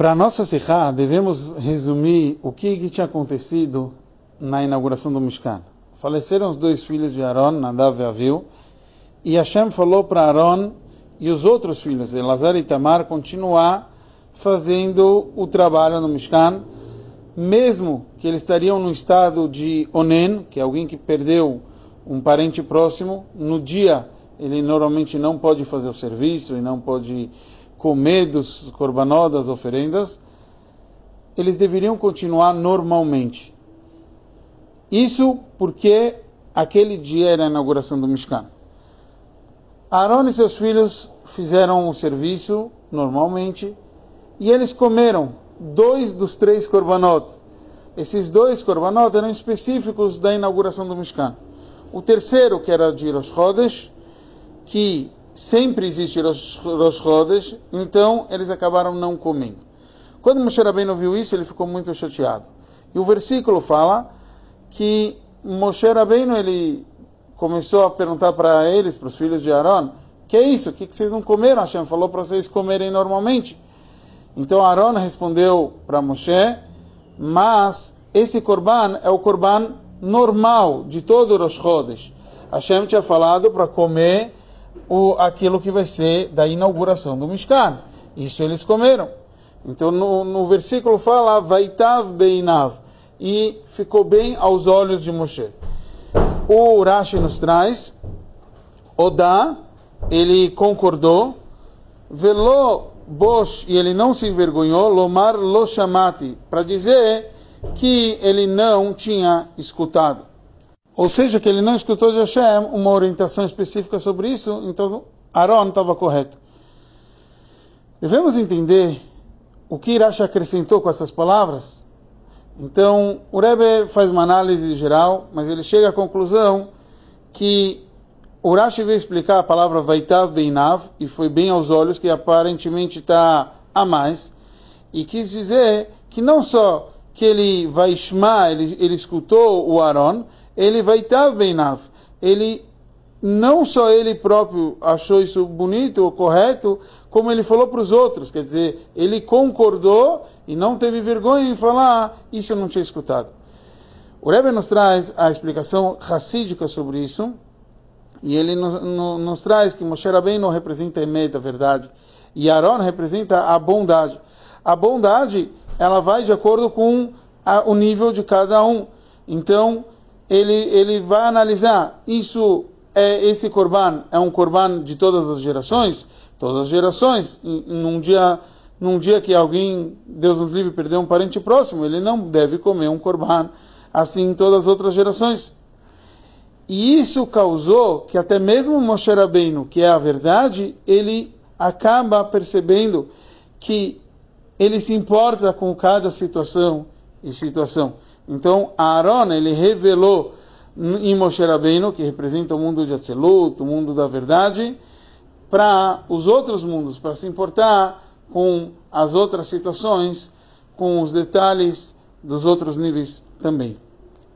Para a nossa Sikha, devemos resumir o que, que, tinha acontecido na inauguração do Mishkan. Faleceram os dois filhos de Aaron, Nadav e Aviu, e Hashem falou para Aaron e os outros filhos, Elazar e Tamar, continuar fazendo o trabalho no Mishkan, mesmo que eles estariam no estado de Onen, que é alguém que perdeu um parente próximo, no dia ele normalmente não pode fazer o serviço e não pode comer dos korbanot, das oferendas, eles deveriam continuar normalmente. Isso porque aquele dia era a inauguração do Mishkan. Aaron e seus filhos fizeram o serviço normalmente e eles comeram dois dos três korbanot. Esses dois korbanot eram específicos da inauguração do Mishkan. O terceiro, que era de Rosh Chodesh, que sempre existe Rosh, Rosh então eles acabaram não comendo. Quando Moshe Rabbeinu viu isso, ele ficou muito chateado. E o versículo fala que Moshe Rabbeinu, ele começou a perguntar para eles, para os filhos de Aaron, que é isso? O que, que vocês não comeram? Hashem falou para vocês comerem normalmente. Então Aaron respondeu para Moshe, mas esse korban é o korban normal de todo Rosh Chodesh. Hashem tinha falado para comer o, aquilo que vai ser da inauguração do Mishkan. Isso eles comeram. Então no, no versículo fala, Vaitav Beinav, e ficou bem aos olhos de Moshe. O Rashi nos traz, Odá, ele concordou, Velo Bosh, e ele não se envergonhou, Lomar Lo Shamati, para dizer que ele não tinha escutado. Ou seja, que ele não escutou de Hashem uma orientação específica sobre isso, então Aaron estava correto. Devemos entender o que Irash acrescentou com essas palavras. Então, o Rebbe faz uma análise geral, mas ele chega à conclusão que o Rashi veio explicar a palavra Vaitav Beinav, e foi bem aos olhos, que aparentemente está a mais, e quis dizer que não só que ele vai ele, ele escutou o Aaron, ele vai estar beinav. Ele não só ele próprio achou isso bonito ou correto, como ele falou para os outros. Quer dizer, ele concordou e não teve vergonha em falar, ah, isso eu não tinha escutado. O Rebbe nos traz a explicação racídica sobre isso, e ele nos, nos traz que Moshe Rabbeinu representa a Emet, a verdade, e Aaron representa a bondade. A bondade, ela vai de acordo com a, o nível de cada um. Então, ele, ele vai analisar, isso é esse corban é um corban de todas as gerações? Todas as gerações, num dia, num dia que alguém, Deus nos livre, perdeu um parente próximo, ele não deve comer um corban assim em todas as outras gerações. E isso causou que até mesmo Moshe Rabbeinu, que é a verdade, ele acaba percebendo que ele se importa com cada situação e situação. Então, Aaron, ele revelou em Moshe Rabbeinu, que representa o mundo de Atzelut, o mundo da verdade, para os outros mundos, para se importar com as outras situações, com os detalhes dos outros níveis também.